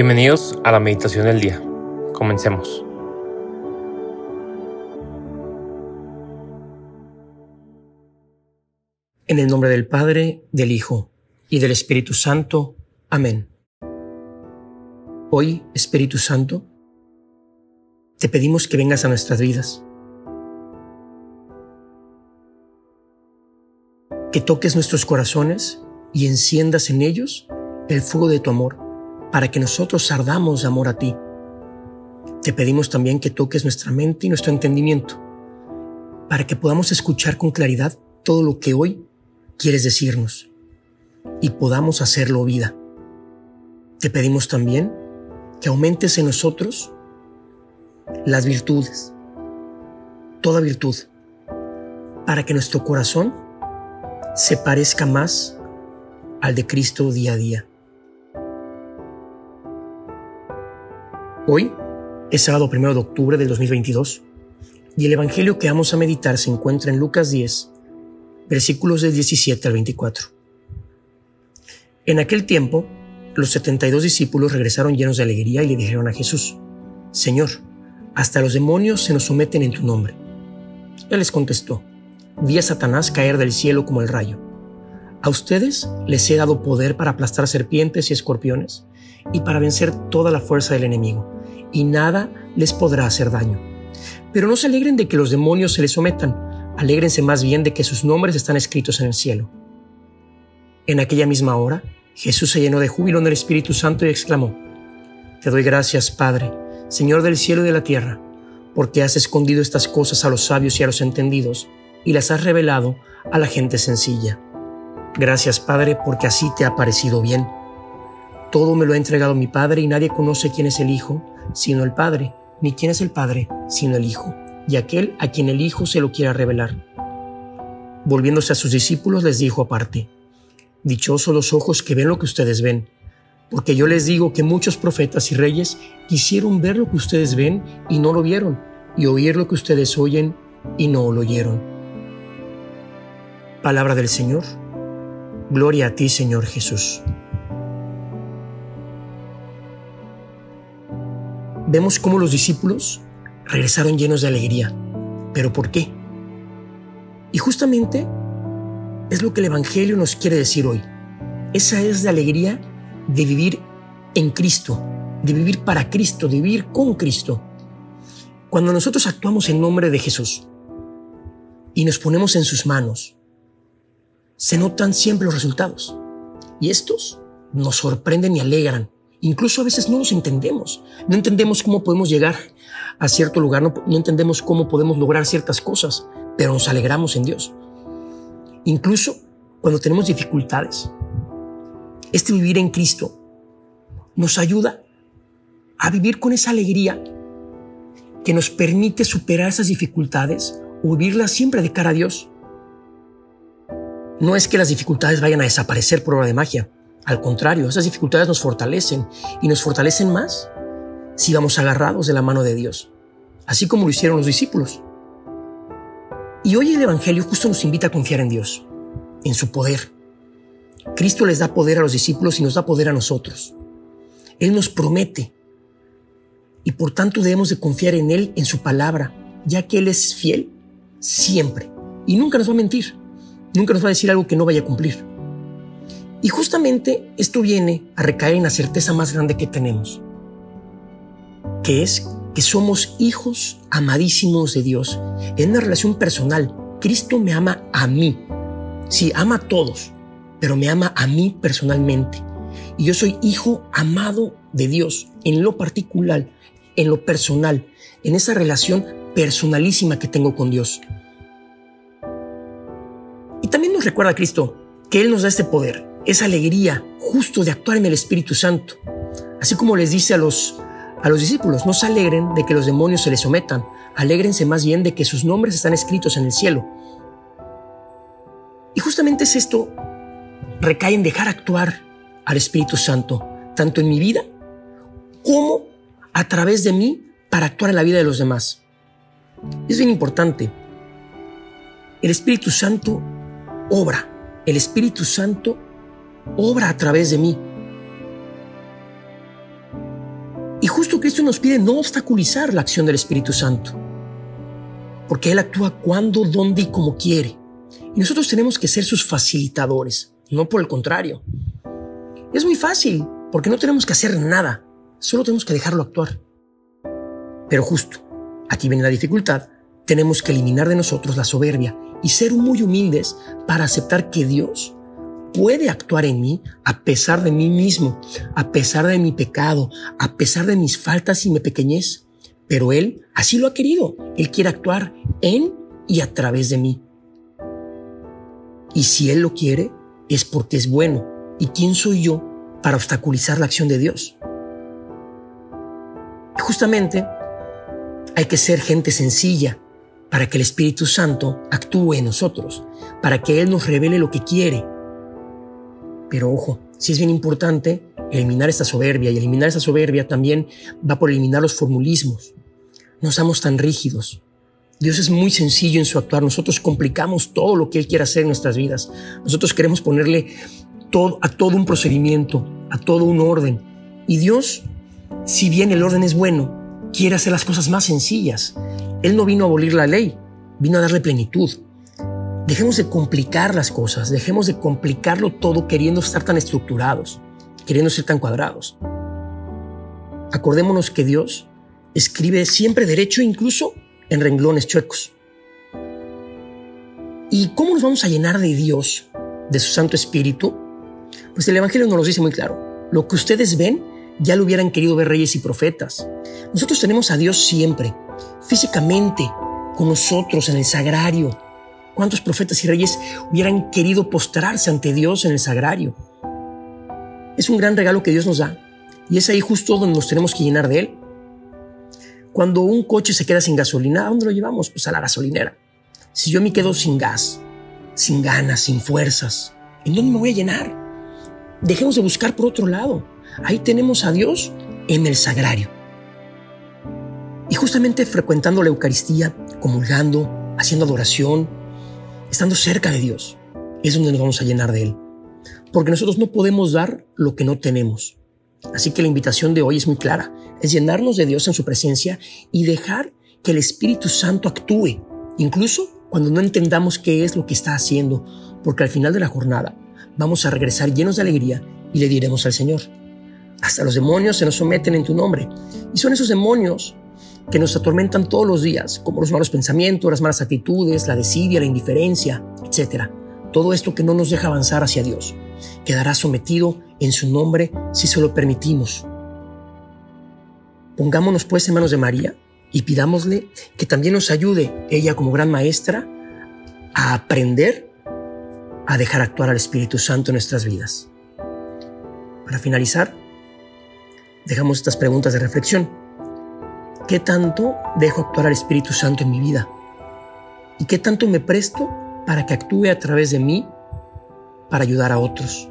Bienvenidos a la meditación del día. Comencemos. En el nombre del Padre, del Hijo y del Espíritu Santo. Amén. Hoy, Espíritu Santo, te pedimos que vengas a nuestras vidas, que toques nuestros corazones y enciendas en ellos el fuego de tu amor para que nosotros ardamos de amor a ti. Te pedimos también que toques nuestra mente y nuestro entendimiento, para que podamos escuchar con claridad todo lo que hoy quieres decirnos y podamos hacerlo vida. Te pedimos también que aumentes en nosotros las virtudes, toda virtud, para que nuestro corazón se parezca más al de Cristo día a día. Hoy es sábado 1 de octubre del 2022 y el Evangelio que vamos a meditar se encuentra en Lucas 10, versículos del 17 al 24. En aquel tiempo, los 72 discípulos regresaron llenos de alegría y le dijeron a Jesús, Señor, hasta los demonios se nos someten en tu nombre. Él les contestó, vi a Satanás caer del cielo como el rayo. A ustedes les he dado poder para aplastar serpientes y escorpiones y para vencer toda la fuerza del enemigo y nada les podrá hacer daño. Pero no se alegren de que los demonios se les sometan, alégrense más bien de que sus nombres están escritos en el cielo. En aquella misma hora, Jesús se llenó de júbilo en el Espíritu Santo y exclamó, Te doy gracias, Padre, Señor del cielo y de la tierra, porque has escondido estas cosas a los sabios y a los entendidos, y las has revelado a la gente sencilla. Gracias, Padre, porque así te ha parecido bien. Todo me lo ha entregado mi Padre y nadie conoce quién es el Hijo, sino el Padre, ni quién es el Padre, sino el Hijo, y aquel a quien el Hijo se lo quiera revelar. Volviéndose a sus discípulos les dijo aparte, Dichosos los ojos que ven lo que ustedes ven, porque yo les digo que muchos profetas y reyes quisieron ver lo que ustedes ven y no lo vieron, y oír lo que ustedes oyen y no lo oyeron. Palabra del Señor. Gloria a ti, Señor Jesús. Vemos cómo los discípulos regresaron llenos de alegría. ¿Pero por qué? Y justamente es lo que el Evangelio nos quiere decir hoy. Esa es la alegría de vivir en Cristo, de vivir para Cristo, de vivir con Cristo. Cuando nosotros actuamos en nombre de Jesús y nos ponemos en sus manos, se notan siempre los resultados. Y estos nos sorprenden y alegran Incluso a veces no los entendemos. No entendemos cómo podemos llegar a cierto lugar, no, entendemos cómo podemos lograr ciertas cosas, pero nos alegramos en Dios. Incluso cuando tenemos dificultades, este vivir en Cristo nos ayuda a vivir con esa alegría que nos permite superar esas dificultades o vivirlas siempre de cara a Dios. No es que las dificultades vayan a desaparecer por obra de magia, al contrario, esas dificultades nos fortalecen y nos fortalecen más si vamos agarrados de la mano de Dios, así como lo hicieron los discípulos. Y hoy el Evangelio justo nos invita a confiar en Dios, en su poder. Cristo les da poder a los discípulos y nos da poder a nosotros. Él nos promete y por tanto debemos de confiar en Él, en su palabra, ya que Él es fiel siempre y nunca nos va a mentir, nunca nos va a decir algo que no vaya a cumplir. Y justamente esto viene a recaer en la certeza más grande que tenemos, que es que somos hijos amadísimos de Dios en una relación personal. Cristo me ama a mí. Sí, ama a todos, pero me ama a mí personalmente. Y yo soy hijo amado de Dios en lo particular, en lo personal, en esa relación personalísima que tengo con Dios. Y también nos recuerda a Cristo que Él nos da este poder, esa alegría justo de actuar en el Espíritu Santo. Así como les dice a los, a los discípulos, no se alegren de que los demonios se les sometan, alégrense más bien de que sus nombres están escritos en el cielo. Y justamente es esto, recae en dejar actuar al Espíritu Santo, tanto en mi vida como a través de mí para actuar en la vida de los demás. Es bien importante. El Espíritu Santo obra. El Espíritu Santo obra a través de mí. Y justo Cristo nos pide no obstaculizar la acción del Espíritu Santo, porque Él actúa cuando, dónde y como quiere. Y nosotros tenemos que ser sus facilitadores, no por el contrario. Es muy fácil, porque no tenemos que hacer nada, solo tenemos que dejarlo actuar. Pero justo, aquí viene la dificultad, tenemos que eliminar de nosotros la soberbia y ser muy humildes para aceptar que Dios puede actuar en mí a pesar de mí mismo, a pesar de mi pecado, a pesar de mis faltas y mi pequeñez. Pero Él así lo ha querido. Él quiere actuar en y a través de mí. Y si Él lo quiere, es porque es bueno. ¿Y quién soy yo para obstaculizar la acción de Dios? Justamente hay que ser gente sencilla para que el Espíritu Santo actúe en nosotros, para que Él nos revele lo que quiere. Pero ojo, si es bien importante eliminar esta soberbia y eliminar esa soberbia también va por eliminar los formulismos. No seamos tan rígidos. Dios es muy sencillo en su actuar. Nosotros complicamos todo lo que Él quiere hacer en nuestras vidas. Nosotros queremos ponerle a todo un procedimiento, a todo un orden. Y Dios, si bien el orden es bueno, quiere hacer las cosas más sencillas. Él no vino a abolir la ley, vino a darle plenitud. Dejemos de complicar las cosas, dejemos de complicarlo todo queriendo estar tan estructurados, queriendo ser tan cuadrados. Acordémonos que Dios escribe siempre derecho, incluso en renglones chuecos. ¿Y cómo nos vamos a llenar de Dios, de su Santo Espíritu? Pues el Evangelio nos lo dice muy claro. Lo que ustedes ven ya lo hubieran querido ver reyes y profetas. Nosotros tenemos a Dios siempre, físicamente, con nosotros en el sagrario. ¿Cuántos profetas y reyes hubieran querido postrarse ante Dios en el sagrario? Es un gran regalo que Dios nos da y es ahí justo donde nos tenemos que llenar de Él. Cuando un coche se queda sin gasolina, ¿a dónde lo llevamos? Pues a la gasolinera. Si yo me quedo sin gas, sin ganas, sin fuerzas, ¿en dónde me voy a llenar? Dejemos de buscar por otro lado. Ahí tenemos a Dios en el sagrario. Y justamente frecuentando la Eucaristía, comulgando, haciendo adoración, estando cerca de Dios, es donde nos vamos a llenar de Él. Porque nosotros no podemos dar lo que no tenemos. Así que la invitación de hoy es muy clara, es llenarnos de Dios en su presencia y dejar que el Espíritu Santo actúe, incluso cuando no entendamos qué es lo que está haciendo, porque al final de la jornada vamos a regresar llenos de alegría y le diremos al Señor, hasta los demonios se nos someten en tu nombre. Y son esos demonios que nos atormentan todos los días, como los malos pensamientos, las malas actitudes, la desidia, la indiferencia, etc. Todo esto que no nos deja avanzar hacia Dios quedará sometido en su nombre si se lo permitimos. Pongámonos pues en manos de María y pidámosle que también nos ayude, ella como gran maestra, a aprender a dejar actuar al Espíritu Santo en nuestras vidas. Para finalizar, dejamos estas preguntas de reflexión. ¿Qué tanto dejo actuar al Espíritu Santo en mi vida? ¿Y qué tanto me presto para que actúe a través de mí para ayudar a otros?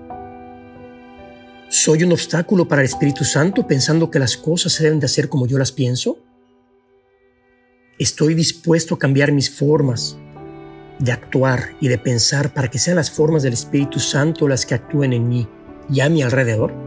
¿Soy un obstáculo para el Espíritu Santo pensando que las cosas se deben de hacer como yo las pienso? ¿Estoy dispuesto a cambiar mis formas de actuar y de pensar para que sean las formas del Espíritu Santo las que actúen en mí y a mi alrededor?